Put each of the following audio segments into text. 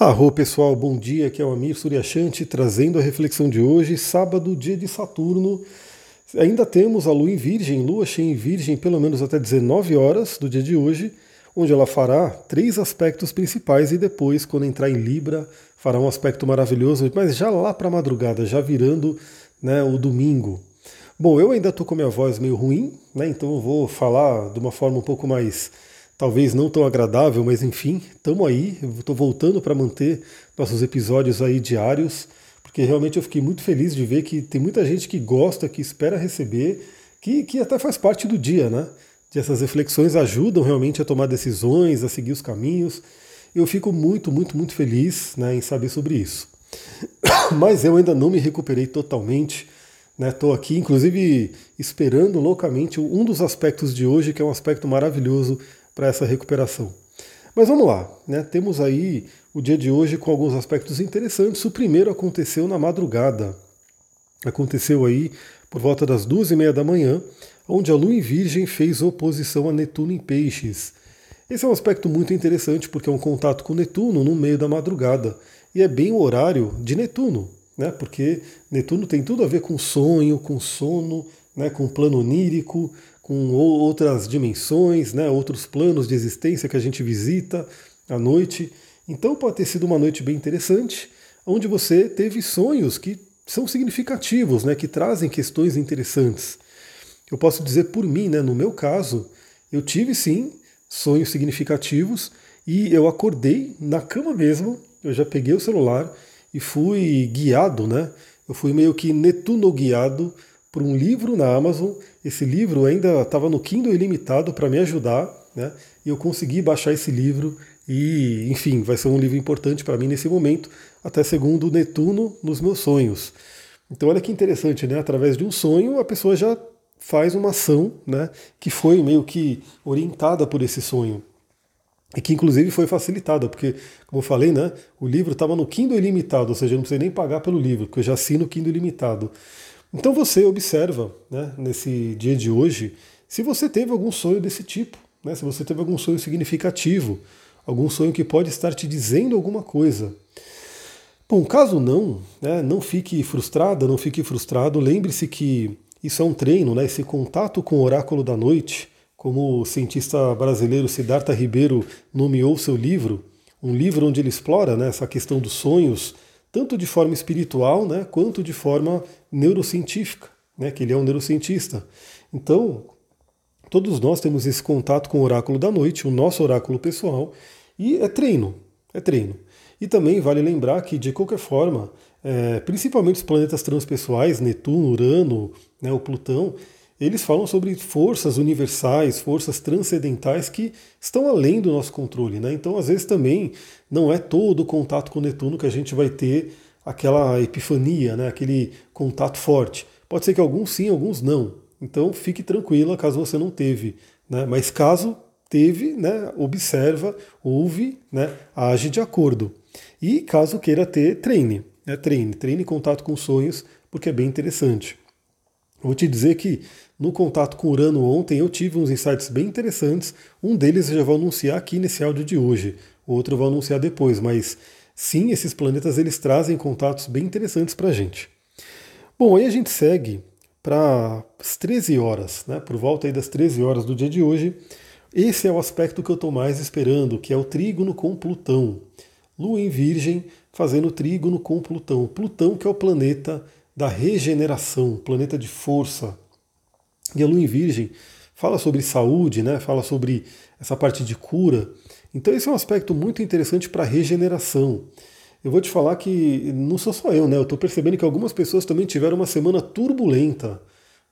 Arro pessoal, bom dia, aqui é o Amir Suryashanti trazendo a reflexão de hoje, sábado, dia de Saturno. Ainda temos a Lua em Virgem, Lua cheia em Virgem, pelo menos até 19 horas do dia de hoje, onde ela fará três aspectos principais e depois, quando entrar em Libra, fará um aspecto maravilhoso, mas já lá para a madrugada, já virando né, o domingo. Bom, eu ainda estou com a minha voz meio ruim, né, então eu vou falar de uma forma um pouco mais talvez não tão agradável, mas enfim, estamos aí. Estou voltando para manter nossos episódios aí diários, porque realmente eu fiquei muito feliz de ver que tem muita gente que gosta, que espera receber, que, que até faz parte do dia, né? De essas reflexões ajudam realmente a tomar decisões, a seguir os caminhos. Eu fico muito, muito, muito feliz né, em saber sobre isso. Mas eu ainda não me recuperei totalmente. Estou né? aqui, inclusive, esperando loucamente um dos aspectos de hoje, que é um aspecto maravilhoso para essa recuperação. Mas vamos lá, né? temos aí o dia de hoje com alguns aspectos interessantes. O primeiro aconteceu na madrugada. Aconteceu aí por volta das duas e meia da manhã, onde a Lua em Virgem fez oposição a Netuno em Peixes. Esse é um aspecto muito interessante porque é um contato com Netuno no meio da madrugada e é bem o horário de Netuno, né? Porque Netuno tem tudo a ver com sonho, com sono, né? com plano onírico, com outras dimensões, né, outros planos de existência que a gente visita à noite. Então pode ter sido uma noite bem interessante, onde você teve sonhos que são significativos, né, que trazem questões interessantes. Eu posso dizer por mim, né, no meu caso, eu tive sim sonhos significativos e eu acordei na cama mesmo, eu já peguei o celular e fui guiado, né? Eu fui meio que netuno guiado por um livro na Amazon. Esse livro ainda estava no Kindle ilimitado para me ajudar, né? E eu consegui baixar esse livro e, enfim, vai ser um livro importante para mim nesse momento, até segundo Netuno nos meus sonhos. Então olha que interessante, né? Através de um sonho a pessoa já faz uma ação, né? Que foi meio que orientada por esse sonho e que inclusive foi facilitada, porque, como eu falei, né, o livro estava no Kindle ilimitado, ou seja, eu não precisei nem pagar pelo livro, porque eu já assino o Kindle ilimitado. Então você observa né, nesse dia de hoje se você teve algum sonho desse tipo, né, se você teve algum sonho significativo, algum sonho que pode estar te dizendo alguma coisa. Bom, caso não, né, não fique frustrada, não fique frustrado, lembre-se que isso é um treino, né, esse contato com o oráculo da noite, como o cientista brasileiro Siddhartha Ribeiro nomeou seu livro, um livro onde ele explora né, essa questão dos sonhos, tanto de forma espiritual, né, quanto de forma neurocientífica, né, que ele é um neurocientista. Então, todos nós temos esse contato com o oráculo da noite, o nosso oráculo pessoal, e é treino, é treino. E também vale lembrar que, de qualquer forma, é, principalmente os planetas transpessoais, Netuno, Urano, né, o Plutão, eles falam sobre forças universais, forças transcendentais que estão além do nosso controle. Né? Então, às vezes, também não é todo o contato com Netuno que a gente vai ter aquela epifania, né? aquele contato forte. Pode ser que alguns sim, alguns não. Então, fique tranquila caso você não teve. Né? Mas caso teve, né, observa, ouve, né, age de acordo. E caso queira ter, treine. Né, treine, treine contato com sonhos, porque é bem interessante. Vou te dizer que no contato com Urano ontem eu tive uns insights bem interessantes. Um deles eu já vou anunciar aqui nesse áudio de hoje, o outro eu vou anunciar depois, mas sim, esses planetas eles trazem contatos bem interessantes para a gente. Bom, aí a gente segue para as 13 horas, né? por volta das 13 horas do dia de hoje. Esse é o aspecto que eu estou mais esperando, que é o trígono com Plutão. Lua em Virgem fazendo trígono com Plutão. Plutão que é o planeta da regeneração, planeta de força. E a Lua em Virgem fala sobre saúde, né? fala sobre essa parte de cura. Então esse é um aspecto muito interessante para regeneração. Eu vou te falar que não sou só eu, né? Eu estou percebendo que algumas pessoas também tiveram uma semana turbulenta.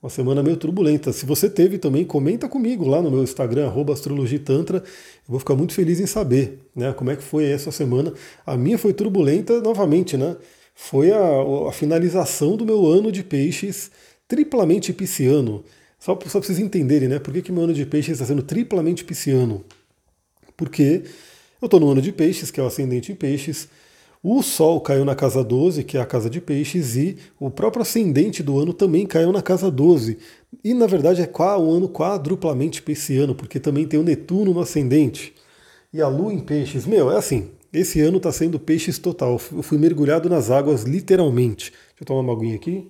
Uma semana meio turbulenta. Se você teve também, comenta comigo lá no meu Instagram, astrologitantra. Eu vou ficar muito feliz em saber né, como é que foi essa semana. A minha foi turbulenta novamente, né? foi a, a finalização do meu ano de peixes triplamente pisciano. Só, para vocês entenderem, né? Por que, que meu ano de peixes está sendo triplamente pisciano? Porque eu estou no ano de peixes, que é o ascendente em peixes, o Sol caiu na casa 12, que é a casa de peixes, e o próprio ascendente do ano também caiu na casa 12. E na verdade é um ano quadruplamente pisciano, porque também tem o Netuno no ascendente. E a Lua em peixes, meu, é assim, Esse ano está sendo peixes total. Eu fui mergulhado nas águas, literalmente. Deixa eu tomar uma aguinha aqui.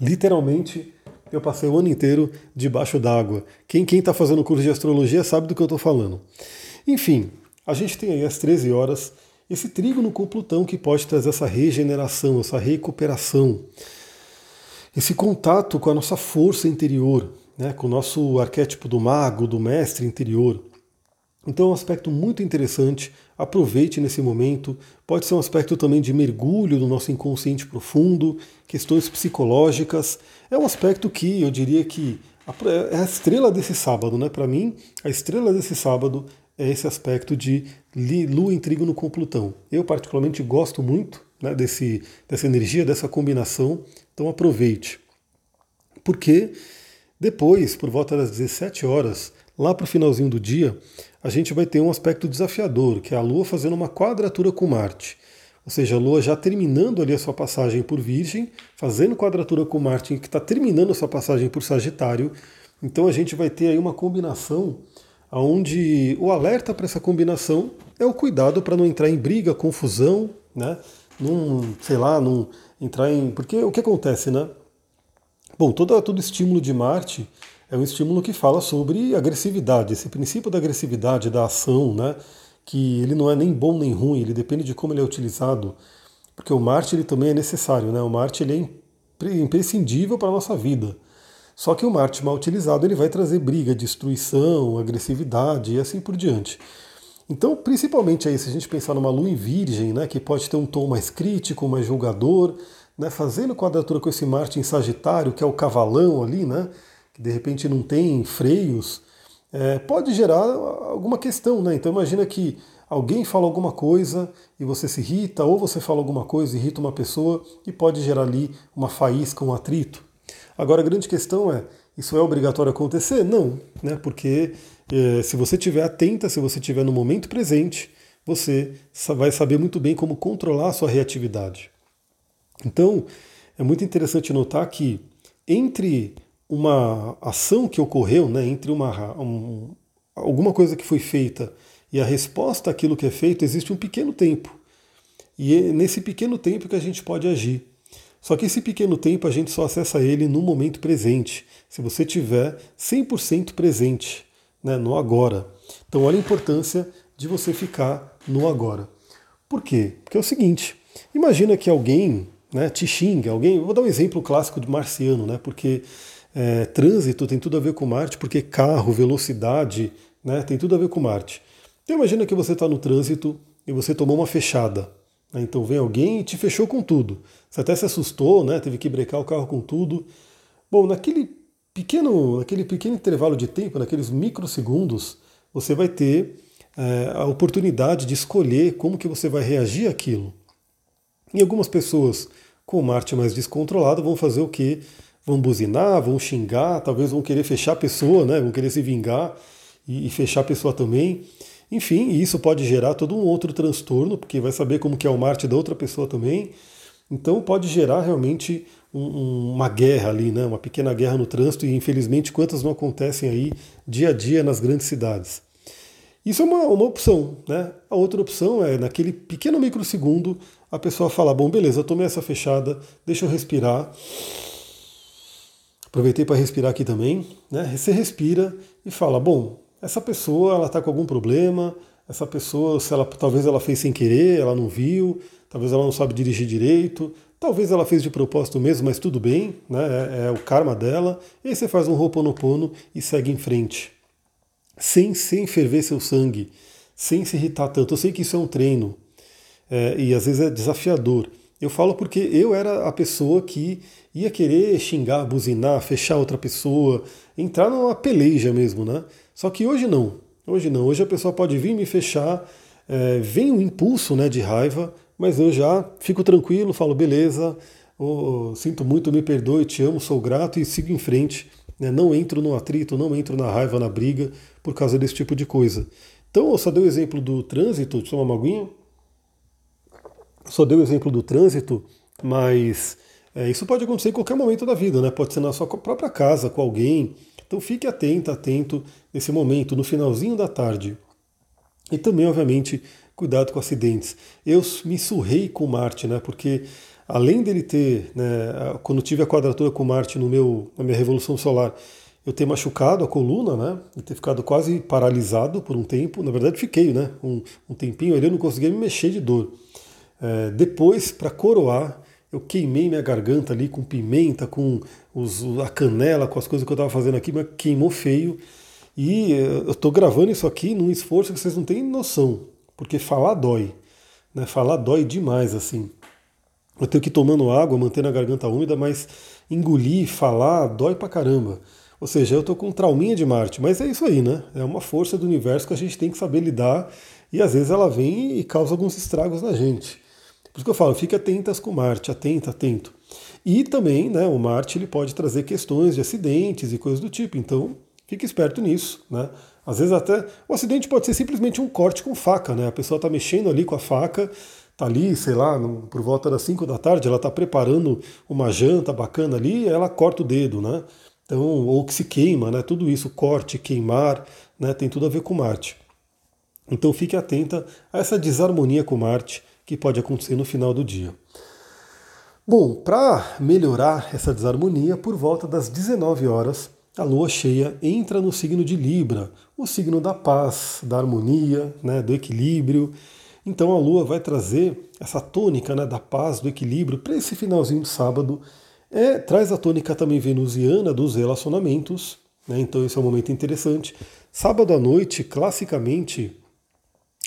Literalmente, eu passei o ano inteiro debaixo d'água. Quem está fazendo curso de astrologia sabe do que eu estou falando. Enfim, a gente tem aí às 13 horas esse trígono com Plutão que pode trazer essa regeneração, essa recuperação, esse contato com a nossa força interior, né, com o nosso arquétipo do mago, do mestre interior. Então é um aspecto muito interessante, aproveite nesse momento. Pode ser um aspecto também de mergulho no nosso inconsciente profundo, questões psicológicas. É um aspecto que eu diria que é a estrela desse sábado, né? Para mim, a estrela desse sábado é esse aspecto de Lua em trígono com Plutão. Eu particularmente gosto muito né, desse, dessa energia, dessa combinação, então aproveite. Porque depois, por volta das 17 horas, lá para o finalzinho do dia, a gente vai ter um aspecto desafiador, que é a Lua fazendo uma quadratura com Marte. Ou seja, a Lua já terminando ali a sua passagem por Virgem, fazendo quadratura com Marte, que está terminando a sua passagem por Sagitário. Então a gente vai ter aí uma combinação onde o alerta para essa combinação é o cuidado para não entrar em briga, confusão, né? Não, sei lá, não entrar em. Porque o que acontece, né? Bom, todo, todo estímulo de Marte é um estímulo que fala sobre agressividade, esse princípio da agressividade, da ação, né? que ele não é nem bom nem ruim, ele depende de como ele é utilizado, porque o Marte ele também é necessário, né? o Marte ele é imprescindível para a nossa vida. Só que o Marte mal utilizado ele vai trazer briga, destruição, agressividade e assim por diante. Então, principalmente aí, se a gente pensar numa lua em virgem, né, que pode ter um tom mais crítico, mais julgador, né, fazendo quadratura com esse Marte em Sagitário, que é o cavalão ali, né, de repente não tem freios, é, pode gerar alguma questão, né? Então imagina que alguém fala alguma coisa e você se irrita, ou você fala alguma coisa e irrita uma pessoa e pode gerar ali uma faísca, um atrito. Agora a grande questão é, isso é obrigatório acontecer? Não, né? Porque é, se você estiver atenta, se você estiver no momento presente, você vai saber muito bem como controlar a sua reatividade. Então, é muito interessante notar que entre uma ação que ocorreu, né, entre uma, um, alguma coisa que foi feita e a resposta àquilo que é feito, existe um pequeno tempo. E é nesse pequeno tempo que a gente pode agir. Só que esse pequeno tempo a gente só acessa ele no momento presente, se você tiver 100% presente, né, no agora. Então olha a importância de você ficar no agora. Por quê? Porque é o seguinte, imagina que alguém né, te xinga, alguém, vou dar um exemplo clássico de marciano, né, porque é, trânsito tem tudo a ver com Marte, porque carro, velocidade, né, tem tudo a ver com Marte. Então imagina que você está no trânsito e você tomou uma fechada. Né, então vem alguém e te fechou com tudo. Você até se assustou, né, teve que brecar o carro com tudo. Bom, naquele pequeno, naquele pequeno intervalo de tempo, naqueles microsegundos, você vai ter é, a oportunidade de escolher como que você vai reagir àquilo. E algumas pessoas com Marte mais descontrolado vão fazer o que? Vão buzinar, vão xingar, talvez vão querer fechar a pessoa, né? vão querer se vingar e, e fechar a pessoa também. Enfim, isso pode gerar todo um outro transtorno, porque vai saber como que é o Marte da outra pessoa também. Então pode gerar realmente um, uma guerra ali, né? uma pequena guerra no trânsito, e infelizmente quantas não acontecem aí dia a dia nas grandes cidades. Isso é uma, uma opção. Né? A outra opção é, naquele pequeno microsegundo, a pessoa falar, bom, beleza, eu tomei essa fechada, deixa eu respirar Aproveitei para respirar aqui também. Né? Você respira e fala: bom, essa pessoa ela está com algum problema. Essa pessoa, se ela, talvez ela fez sem querer, ela não viu, talvez ela não sabe dirigir direito, talvez ela fez de propósito mesmo, mas tudo bem, né? é, é o karma dela. E aí você faz um roponopono e segue em frente, sem, sem ferver seu sangue, sem se irritar tanto. Eu sei que isso é um treino é, e às vezes é desafiador. Eu falo porque eu era a pessoa que ia querer xingar, buzinar, fechar outra pessoa, entrar numa peleja mesmo, né? Só que hoje não. Hoje não. Hoje a pessoa pode vir me fechar, é, vem um impulso né, de raiva, mas eu já fico tranquilo, falo, beleza, oh, sinto muito, me perdoe, te amo, sou grato e sigo em frente. Né? Não entro no atrito, não entro na raiva, na briga, por causa desse tipo de coisa. Então, eu só dei o exemplo do trânsito, tomar uma aguinha. Só dei o exemplo do trânsito, mas é, isso pode acontecer em qualquer momento da vida, né? Pode ser na sua própria casa, com alguém. Então fique atento, atento nesse momento, no finalzinho da tarde. E também, obviamente, cuidado com acidentes. Eu me surrei com Marte, né? Porque além dele ter, né, quando tive a quadratura com Marte no meu, na minha revolução solar, eu ter machucado a coluna, né? E ter ficado quase paralisado por um tempo. Na verdade, fiquei, né? Um, um tempinho ali, eu não conseguia me mexer de dor. É, depois, para coroar, eu queimei minha garganta ali com pimenta, com os, a canela, com as coisas que eu estava fazendo aqui, mas queimou feio. E é, eu estou gravando isso aqui num esforço que vocês não têm noção, porque falar dói. Né? Falar dói demais, assim. Eu tenho que ir tomando água, mantendo a garganta úmida, mas engolir, falar, dói pra caramba. Ou seja, eu estou com um trauminha de Marte, mas é isso aí, né? É uma força do universo que a gente tem que saber lidar e às vezes ela vem e causa alguns estragos na gente. Por isso que eu falo, fique atentas com Marte, atenta, atento. E também, né, o Marte ele pode trazer questões de acidentes e coisas do tipo, então fique esperto nisso, né? Às vezes até o acidente pode ser simplesmente um corte com faca, né? A pessoa está mexendo ali com a faca, tá ali, sei lá, no, por volta das 5 da tarde, ela está preparando uma janta bacana ali, ela corta o dedo, né? Então, ou que se queima, né? Tudo isso, corte, queimar, né? Tem tudo a ver com Marte. Então fique atenta a essa desarmonia com Marte que pode acontecer no final do dia. Bom, para melhorar essa desarmonia, por volta das 19 horas, a lua cheia entra no signo de Libra, o signo da paz, da harmonia, né, do equilíbrio. Então a lua vai trazer essa tônica né, da paz, do equilíbrio para esse finalzinho de sábado é, traz a tônica também venusiana dos relacionamentos, né? então esse é um momento interessante. Sábado à noite, classicamente,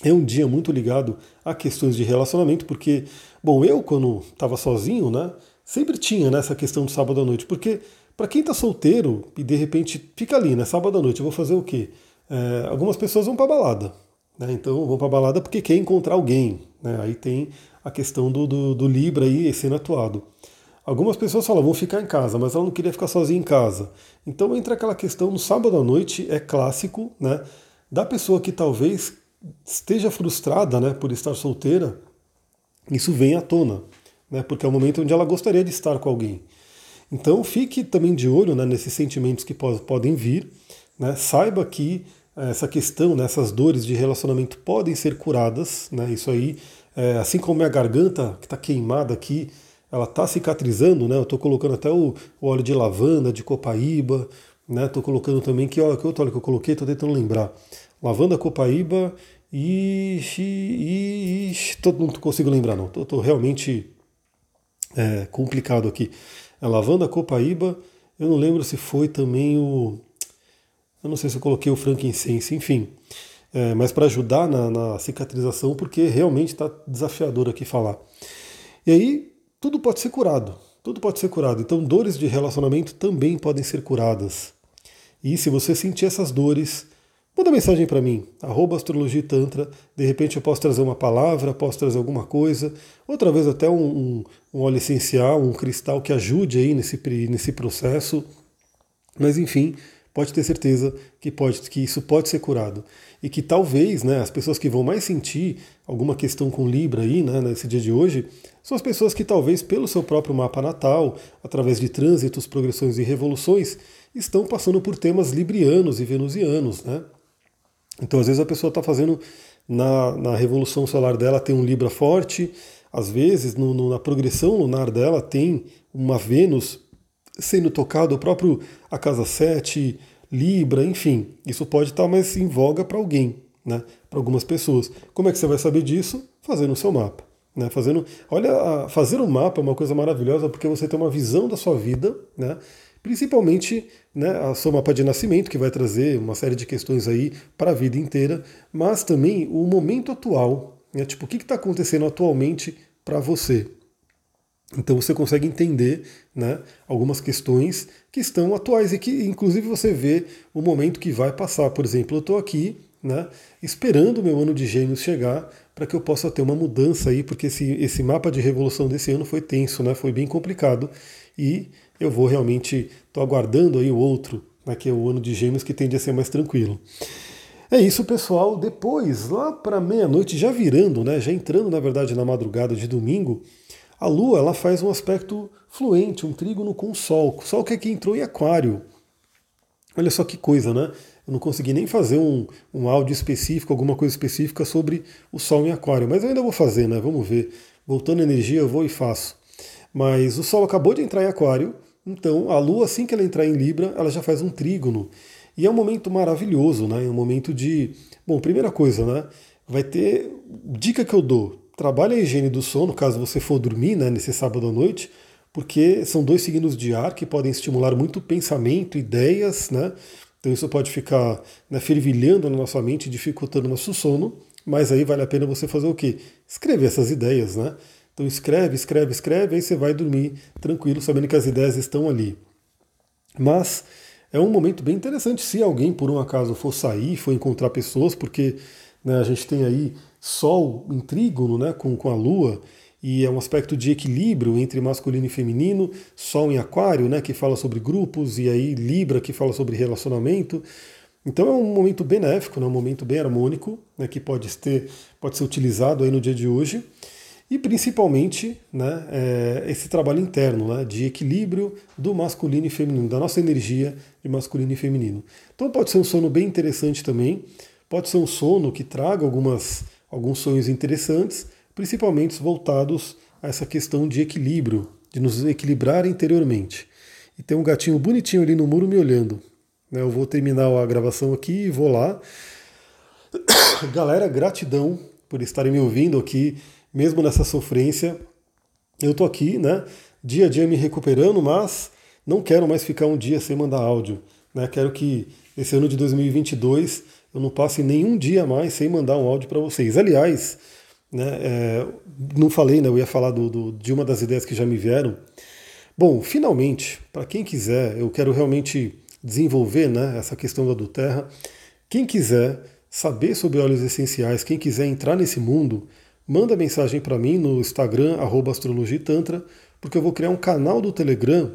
é um dia muito ligado a questões de relacionamento, porque, bom, eu quando estava sozinho, né, sempre tinha né, questão do sábado à noite, porque para quem está solteiro e de repente fica ali, né, sábado à noite, eu vou fazer o quê? É, algumas pessoas vão para balada, né, então vão para balada porque quer encontrar alguém, né, aí tem a questão do, do, do Libra aí sendo atuado. Algumas pessoas falam, vou ficar em casa, mas ela não queria ficar sozinha em casa. Então entra aquela questão no sábado à noite, é clássico, né? Da pessoa que talvez esteja frustrada né, por estar solteira, isso vem à tona, né? Porque é o momento onde ela gostaria de estar com alguém. Então fique também de olho né, nesses sentimentos que podem vir, né? Saiba que eh, essa questão, né, essas dores de relacionamento podem ser curadas, né? Isso aí, é, assim como minha garganta que está queimada aqui, ela está cicatrizando, né? Eu estou colocando até o, o, óleo de lavanda, de copaíba, né? Estou colocando também que olha que outro óleo que eu coloquei, estou tentando lembrar. Lavanda, copaíba e, tô, não consigo lembrar não. Estou realmente é, complicado aqui. É lavanda, copaíba. Eu não lembro se foi também o, eu não sei se eu coloquei o frankincense, enfim. É, mas para ajudar na, na cicatrização, porque realmente está desafiador aqui falar. E aí tudo pode ser curado. Tudo pode ser curado. Então, dores de relacionamento também podem ser curadas. E se você sentir essas dores, manda mensagem para mim, arroba astrologia tantra. De repente eu posso trazer uma palavra, posso trazer alguma coisa. Outra vez até um, um, um óleo essencial, um cristal que ajude aí nesse, nesse processo. Mas enfim, pode ter certeza que, pode, que isso pode ser curado. E que talvez né, as pessoas que vão mais sentir alguma questão com Libra aí, né, nesse dia de hoje, são as pessoas que talvez pelo seu próprio mapa natal, através de trânsitos, progressões e revoluções, estão passando por temas librianos e venusianos. Né? Então às vezes a pessoa está fazendo na, na revolução solar dela tem um Libra forte, às vezes no, no, na progressão lunar dela tem uma Vênus sendo tocado, o próprio a casa 7, Libra, enfim, isso pode estar mais em voga para alguém, né? para algumas pessoas. Como é que você vai saber disso? Fazendo o seu mapa. Né? Fazendo, olha, fazer um mapa é uma coisa maravilhosa porque você tem uma visão da sua vida, né? Principalmente né, a seu mapa de nascimento, que vai trazer uma série de questões aí para a vida inteira, mas também o momento atual, né? tipo, o que está acontecendo atualmente para você. Então você consegue entender né, algumas questões que estão atuais e que, inclusive, você vê o momento que vai passar. Por exemplo, eu estou aqui né, esperando o meu ano de gêmeos chegar para que eu possa ter uma mudança aí, porque esse, esse mapa de revolução desse ano foi tenso, né, foi bem complicado, e eu vou realmente, estou aguardando aí o outro, né, que é o ano de gêmeos, que tende a ser mais tranquilo. É isso, pessoal. Depois, lá para meia-noite, já virando, né, já entrando, na verdade, na madrugada de domingo, a Lua ela faz um aspecto fluente, um trígono com o Sol. O Sol que aqui entrou em Aquário. Olha só que coisa, né? Eu não consegui nem fazer um, um áudio específico, alguma coisa específica sobre o Sol em Aquário, mas eu ainda vou fazer, né? Vamos ver. Voltando energia, eu vou e faço. Mas o Sol acabou de entrar em Aquário, então a Lua, assim que ela entrar em Libra, ela já faz um trígono. E é um momento maravilhoso, né? É um momento de. Bom, primeira coisa, né? Vai ter. Dica que eu dou: trabalhe a higiene do sono, caso você for dormir, né, nesse sábado à noite porque são dois signos de ar que podem estimular muito pensamento, ideias, né? Então isso pode ficar né, fervilhando na nossa mente, dificultando nosso sono, mas aí vale a pena você fazer o quê? Escrever essas ideias, né? Então escreve, escreve, escreve, aí você vai dormir tranquilo, sabendo que as ideias estão ali. Mas é um momento bem interessante se alguém por um acaso for sair, for encontrar pessoas, porque né, a gente tem aí Sol em trígono né, com, com a Lua, e é um aspecto de equilíbrio entre masculino e feminino, Sol em Aquário, né, que fala sobre grupos, e aí Libra, que fala sobre relacionamento. Então é um momento benéfico, né, um momento bem harmônico, né, que pode, ter, pode ser utilizado aí no dia de hoje. E principalmente né, é, esse trabalho interno né, de equilíbrio do masculino e feminino, da nossa energia de masculino e feminino. Então pode ser um sono bem interessante também, pode ser um sono que traga algumas, alguns sonhos interessantes, principalmente voltados a essa questão de equilíbrio, de nos equilibrar interiormente. E tem um gatinho bonitinho ali no muro me olhando. Né? Eu vou terminar a gravação aqui e vou lá. Galera, gratidão por estarem me ouvindo aqui, mesmo nessa sofrência. Eu tô aqui, né? Dia a dia me recuperando, mas não quero mais ficar um dia sem mandar áudio. Né? Quero que esse ano de 2022 eu não passe nenhum dia mais sem mandar um áudio para vocês. Aliás, né? É, não falei, né? eu ia falar do, do, de uma das ideias que já me vieram. Bom, finalmente, para quem quiser, eu quero realmente desenvolver né, essa questão da do Terra. Quem quiser saber sobre óleos essenciais, quem quiser entrar nesse mundo, manda mensagem para mim no Instagram, astrologitantra, porque eu vou criar um canal do Telegram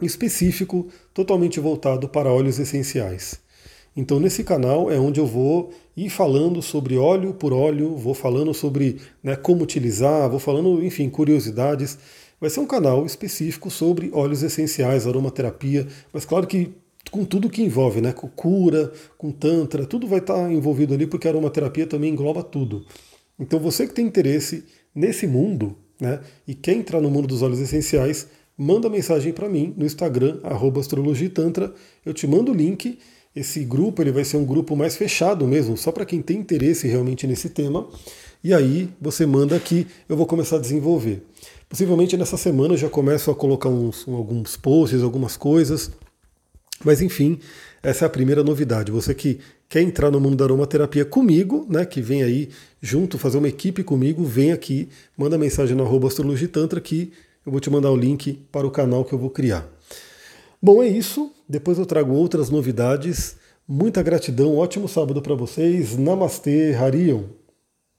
específico, totalmente voltado para óleos essenciais. Então, nesse canal é onde eu vou ir falando sobre óleo por óleo, vou falando sobre né, como utilizar, vou falando, enfim, curiosidades. Vai ser um canal específico sobre óleos essenciais, aromaterapia, mas claro que com tudo que envolve, né? Com cura, com tantra, tudo vai estar envolvido ali, porque a aromaterapia também engloba tudo. Então você que tem interesse nesse mundo, né? E quer entrar no mundo dos óleos essenciais, manda mensagem para mim no Instagram, astrologitantra, eu te mando o link esse grupo ele vai ser um grupo mais fechado mesmo, só para quem tem interesse realmente nesse tema. E aí você manda aqui, eu vou começar a desenvolver. Possivelmente nessa semana eu já começo a colocar uns, alguns posts, algumas coisas. Mas enfim, essa é a primeira novidade. Você que quer entrar no mundo da aromaterapia comigo, né, que vem aí junto, fazer uma equipe comigo, vem aqui, manda mensagem no astrologitantra que eu vou te mandar o link para o canal que eu vou criar. Bom, é isso. Depois eu trago outras novidades. Muita gratidão, ótimo sábado para vocês. Namastê, Harion.